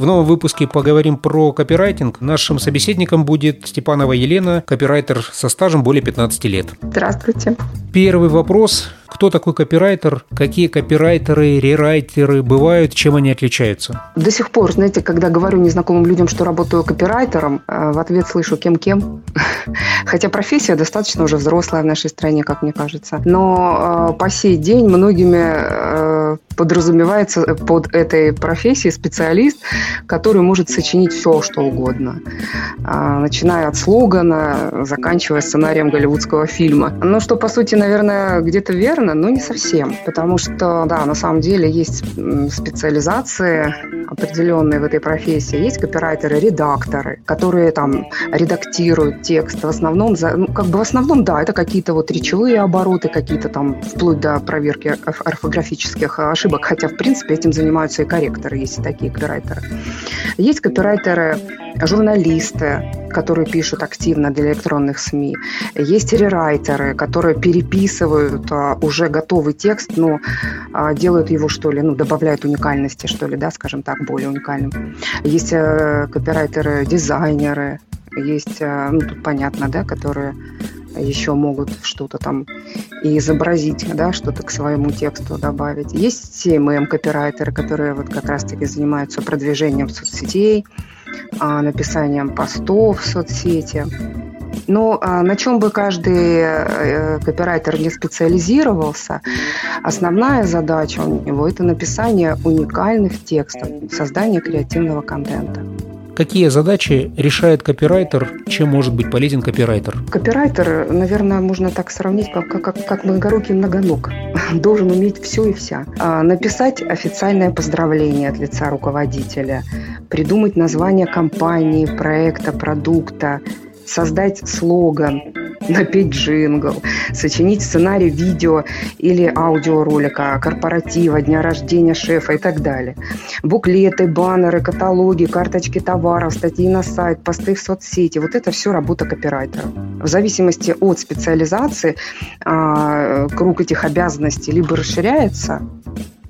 В новом выпуске поговорим про копирайтинг. Нашим собеседником будет Степанова Елена, копирайтер со стажем более 15 лет. Здравствуйте. Первый вопрос. Кто такой копирайтер? Какие копирайтеры, рерайтеры бывают? Чем они отличаются? До сих пор, знаете, когда говорю незнакомым людям, что работаю копирайтером, э, в ответ слышу кем-кем. Хотя профессия достаточно уже взрослая в нашей стране, как мне кажется. Но э, по сей день многими э, подразумевается под этой профессией специалист, который может сочинить все, что угодно. Начиная от слогана, заканчивая сценарием голливудского фильма. Ну, что, по сути, наверное, где-то верно, но не совсем. Потому что, да, на самом деле есть специализации определенные в этой профессии. Есть копирайтеры, редакторы, которые там редактируют текст. В основном, ну, как бы в основном, да, это какие-то вот речевые обороты, какие-то там вплоть до проверки орфографических ошибок. Хотя, в принципе, этим занимаются и корректоры, есть такие копирайтеры. Есть копирайтеры, журналисты, которые пишут активно для электронных СМИ. Есть рерайтеры, которые переписывают а, уже готовый текст, но а, делают его, что ли, ну, добавляют уникальности, что ли, да, скажем так, более уникальным. Есть а, копирайтеры, дизайнеры, есть, а, ну, тут понятно, да, которые еще могут что-то там и изобразить, да, что-то к своему тексту добавить. Есть CMM-копирайтеры, которые вот как раз-таки занимаются продвижением соцсетей, а, написанием постов в соцсети. Но а, на чем бы каждый э, копирайтер не специализировался, основная задача у него – это написание уникальных текстов, создание креативного контента. Какие задачи решает копирайтер? Чем может быть полезен копирайтер? Копирайтер, наверное, можно так сравнить, как, как, как многорукий многоног. Должен уметь все и вся. А, написать официальное поздравление от лица руководителя, придумать название компании, проекта, продукта, создать слоган, напеть джингл, сочинить сценарий видео или аудиоролика, корпоратива, дня рождения шефа и так далее. Буклеты, баннеры, каталоги, карточки товаров, статьи на сайт, посты в соцсети. Вот это все работа копирайтера. В зависимости от специализации а, круг этих обязанностей либо расширяется,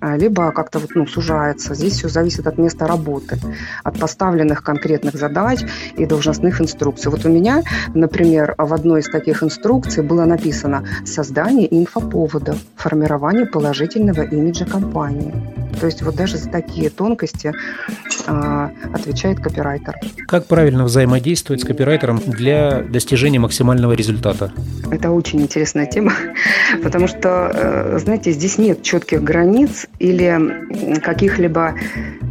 либо как-то вот, ну, сужается. Здесь все зависит от места работы, от поставленных конкретных задач и должностных инструкций. Вот у меня, например, в одной из таких инструкций было написано «Создание инфоповодов, формирование положительного имиджа компании». То есть вот даже за такие тонкости э, отвечает копирайтер. Как правильно взаимодействовать с копирайтером для достижения максимального результата? Это очень интересная тема, потому что, э, знаете, здесь нет четких границ или каких-либо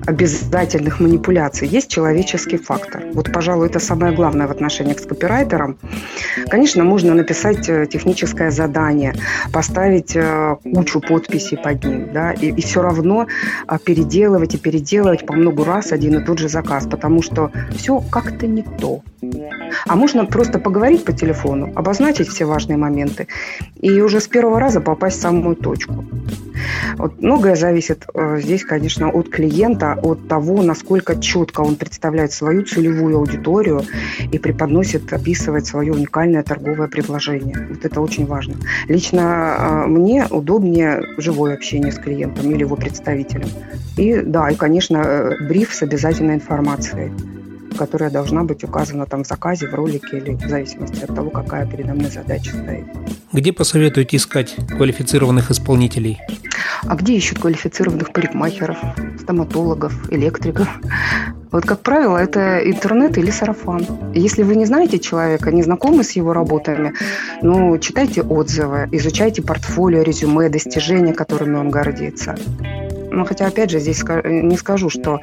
обязательных манипуляций. Есть человеческий фактор. Вот, пожалуй, это самое главное в отношениях с копирайтером. Конечно, можно написать э, техническое задание, поставить э, кучу подписей под ним, да, и, и все равно а, переделывать и переделывать по много раз один и тот же заказ, потому что все как-то не то. А можно просто поговорить по телефону, обозначить все важные моменты и уже с первого раза попасть в самую точку. Вот многое зависит э, здесь, конечно, от клиента, от того, насколько четко он представляет свою целевую аудиторию и преподносит, описывает свое уникальное торговое предложение. Вот это очень важно. Лично э, мне удобнее живое общение с клиентом или его представителем. И да, и, конечно, э, бриф с обязательной информацией которая должна быть указана там в заказе, в ролике или в зависимости от того, какая передо мной задача стоит. Где посоветуете искать квалифицированных исполнителей? А где ищут квалифицированных парикмахеров, стоматологов, электриков? Вот, как правило, это интернет или сарафан. Если вы не знаете человека, не знакомы с его работами, ну, читайте отзывы, изучайте портфолио, резюме, достижения, которыми он гордится. Ну, хотя, опять же, здесь не скажу, что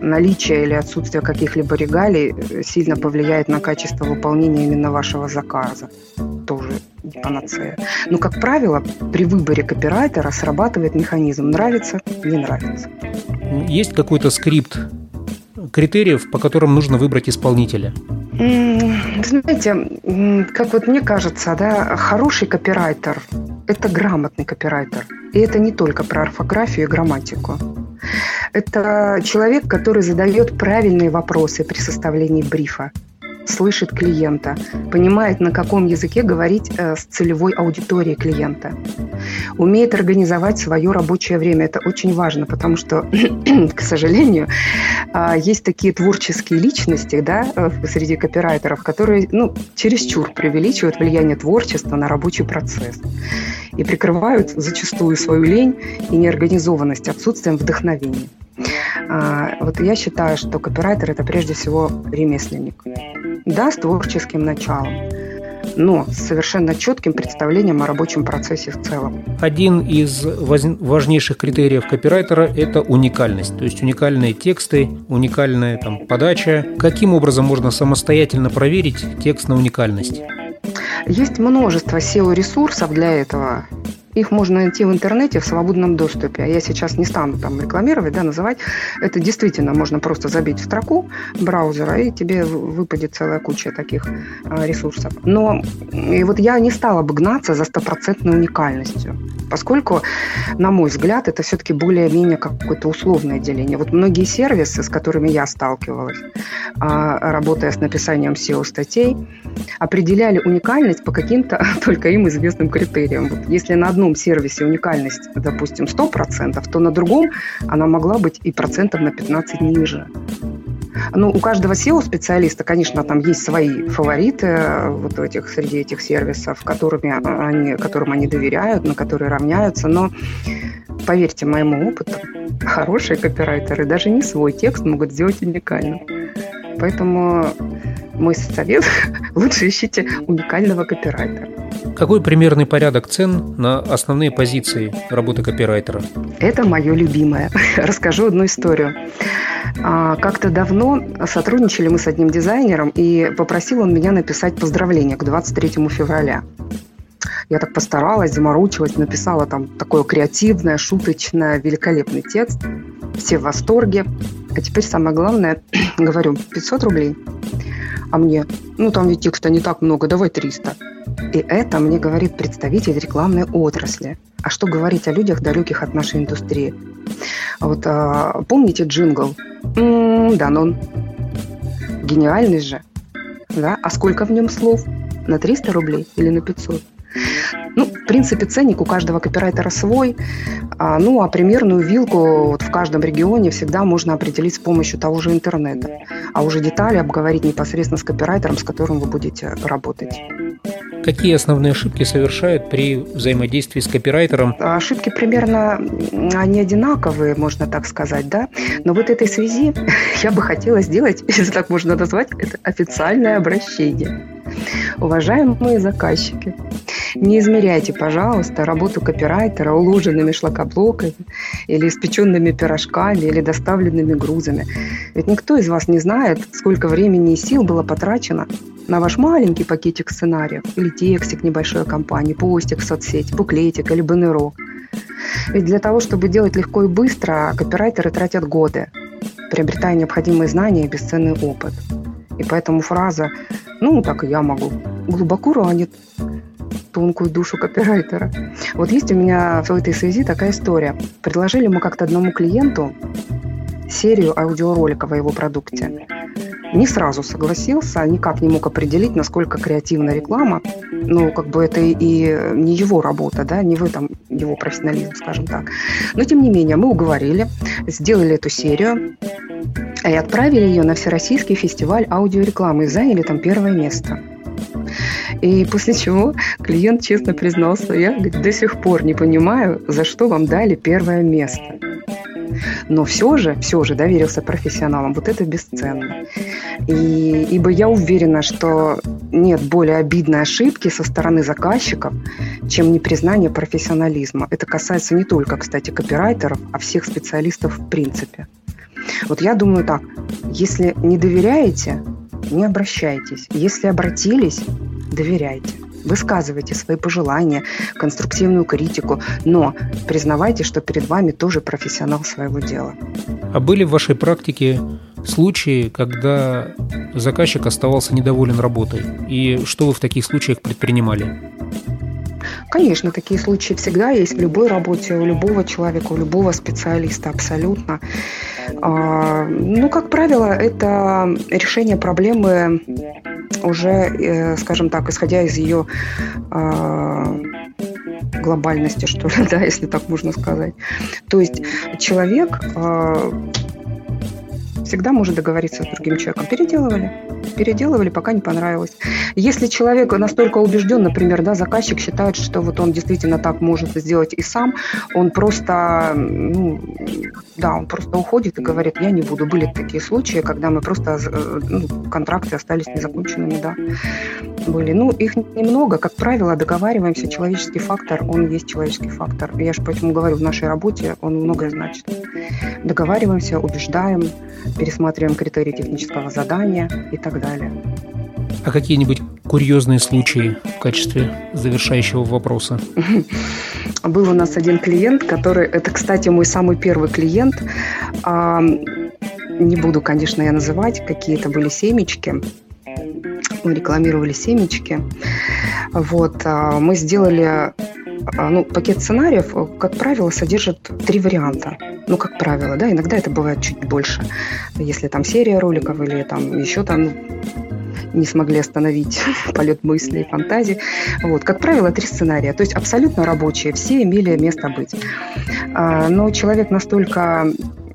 наличие или отсутствие каких-либо регалий э, сильно повлияет на качество выполнения именно вашего заказа. Тоже не панацея. Но, как правило, при выборе копирайтера срабатывает механизм «нравится, не нравится». Есть какой-то скрипт критериев, по которым нужно выбрать исполнителя? Знаете, как вот мне кажется, да, хороший копирайтер – это грамотный копирайтер. И это не только про орфографию и грамматику. Это человек, который задает правильные вопросы при составлении брифа. слышит клиента, понимает, на каком языке говорить э, с целевой аудиторией клиента, умеет организовать свое рабочее время. Это очень важно, потому что, к сожалению, э, есть такие творческие личности да, э, среди копирайтеров, которые ну, чересчур преувеличивают влияние творчества на рабочий процесс и прикрывают зачастую свою лень и неорганизованность отсутствием вдохновения. А, вот я считаю, что копирайтер – это прежде всего ремесленник. Да, с творческим началом, но с совершенно четким представлением о рабочем процессе в целом. Один из важнейших критериев копирайтера – это уникальность. То есть уникальные тексты, уникальная там, подача. Каким образом можно самостоятельно проверить текст на уникальность? Есть множество SEO-ресурсов для этого. Их можно найти в интернете в свободном доступе. А я сейчас не стану там рекламировать, да, называть. Это действительно можно просто забить в строку браузера, и тебе выпадет целая куча таких а, ресурсов. Но и вот я не стала бы гнаться за стопроцентной уникальностью, поскольку, на мой взгляд, это все-таки более-менее какое-то условное деление. Вот многие сервисы, с которыми я сталкивалась, а, работая с написанием SEO-статей, определяли уникальность по каким-то только им известным критериям. Вот если на одном сервисе уникальность, допустим, 100%, то на другом она могла быть и процентов на 15 ниже. Ну, у каждого SEO-специалиста, конечно, там есть свои фавориты э, вот этих, среди этих сервисов, которыми они, которым они доверяют, на которые равняются, но поверьте моему опыту, хорошие копирайтеры даже не свой текст могут сделать уникальным. Поэтому мой совет – лучше ищите уникального копирайтера. Какой примерный порядок цен на основные позиции работы копирайтера? Это мое любимое. Расскажу одну историю. А, как-то давно сотрудничали мы с одним дизайнером, и попросил он меня написать поздравление к 23 февраля. Я так постаралась, заморочилась, написала там такое креативное, шуточное, великолепный текст. Все в восторге. А теперь самое главное, говорю, 500 рублей. А мне, ну там ведь текста не так много, давай 300. И это мне говорит представитель рекламной отрасли. А что говорить о людях, далеких от нашей индустрии? Вот а, помните джингл? М-м, да, но он гениальный же. Да? А сколько в нем слов? На 300 рублей или на 500? Ну, в принципе, ценник у каждого копирайтера свой. А, ну, а примерную вилку вот в каждом регионе всегда можно определить с помощью того же интернета. А уже детали обговорить непосредственно с копирайтером, с которым вы будете работать. Какие основные ошибки совершают при взаимодействии с копирайтером? Ошибки примерно они одинаковые, можно так сказать, да. Но вот этой связи я бы хотела сделать, если так можно назвать, это официальное обращение. Уважаемые заказчики, не измеряйте, пожалуйста, работу копирайтера уложенными шлакоблоками или испеченными пирожками или доставленными грузами. Ведь никто из вас не знает, сколько времени и сил было потрачено на ваш маленький пакетик сценариев или текстик небольшой компании, постик в соцсети, буклетик или баннерок. Ведь для того, чтобы делать легко и быстро, копирайтеры тратят годы, приобретая необходимые знания и бесценный опыт. И поэтому фраза «ну, так и я могу» глубоко ранит тонкую душу копирайтера. Вот есть у меня в этой связи такая история. Предложили мы как-то одному клиенту серию аудиороликов о его продукте. Не сразу согласился, никак не мог определить, насколько креативна реклама. Ну, как бы это и не его работа, да, не в этом его профессионализм, скажем так. Но, тем не менее, мы уговорили, сделали эту серию и отправили ее на Всероссийский фестиваль аудиорекламы и заняли там первое место. И после чего клиент честно признался, я говорит, до сих пор не понимаю, за что вам дали первое место. Но все же, все же доверился профессионалам. Вот это бесценно. И, ибо я уверена, что нет более обидной ошибки со стороны заказчиков, чем непризнание профессионализма. Это касается не только, кстати, копирайтеров, а всех специалистов в принципе. Вот я думаю так, если не доверяете, не обращайтесь. Если обратились, доверяйте. Высказывайте свои пожелания, конструктивную критику, но признавайте, что перед вами тоже профессионал своего дела. А были в вашей практике случаи, когда заказчик оставался недоволен работой? И что вы в таких случаях предпринимали? Конечно, такие случаи всегда есть в любой работе, у любого человека, у любого специалиста абсолютно. А, ну, как правило, это решение проблемы уже, э, скажем так, исходя из ее а, глобальности, что ли, да, если так можно сказать. То есть человек а, всегда может договориться с другим человеком. Переделывали. Переделывали, пока не понравилось. Если человек настолько убежден, например, да, заказчик считает, что вот он действительно так может сделать и сам, он просто, ну, да, он просто уходит и говорит, я не буду. Были такие случаи, когда мы просто, э, ну, контракты остались незаконченными, да, были. Ну, их немного, как правило, договариваемся, человеческий фактор, он есть человеческий фактор. Я же поэтому говорю, в нашей работе он многое значит. Договариваемся, убеждаем, пересматриваем критерии технического задания и так далее. А какие-нибудь курьезные случаи в качестве завершающего вопроса? Был у нас один клиент, который, это, кстати, мой самый первый клиент. А, не буду, конечно, я называть, какие это были семечки. Мы рекламировали семечки. Вот, а, мы сделали а, ну, пакет сценариев, как правило, содержит три варианта. Ну, как правило, да, иногда это бывает чуть больше. Если там серия роликов или там еще там не смогли остановить полет мыслей, фантазий. Вот. Как правило, три сценария, то есть абсолютно рабочие, все имели место быть. А, но человек настолько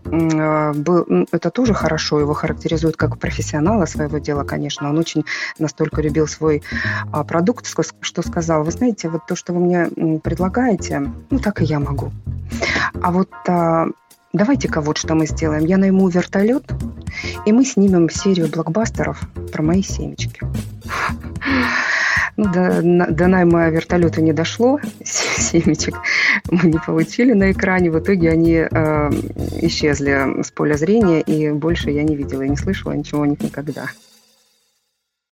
был, это тоже хорошо, его характеризует как профессионала своего дела, конечно. Он очень настолько любил свой а, продукт, что сказал, вы знаете, вот то, что вы мне предлагаете, ну так и я могу. А вот давайте-ка вот что мы сделаем. Я найму вертолет, и мы снимем серию блокбастеров про мои семечки. Ну, до, до найма вертолета не дошло, семечек мы не получили на экране. В итоге они э, исчезли с поля зрения, и больше я не видела и не слышала ничего о них никогда.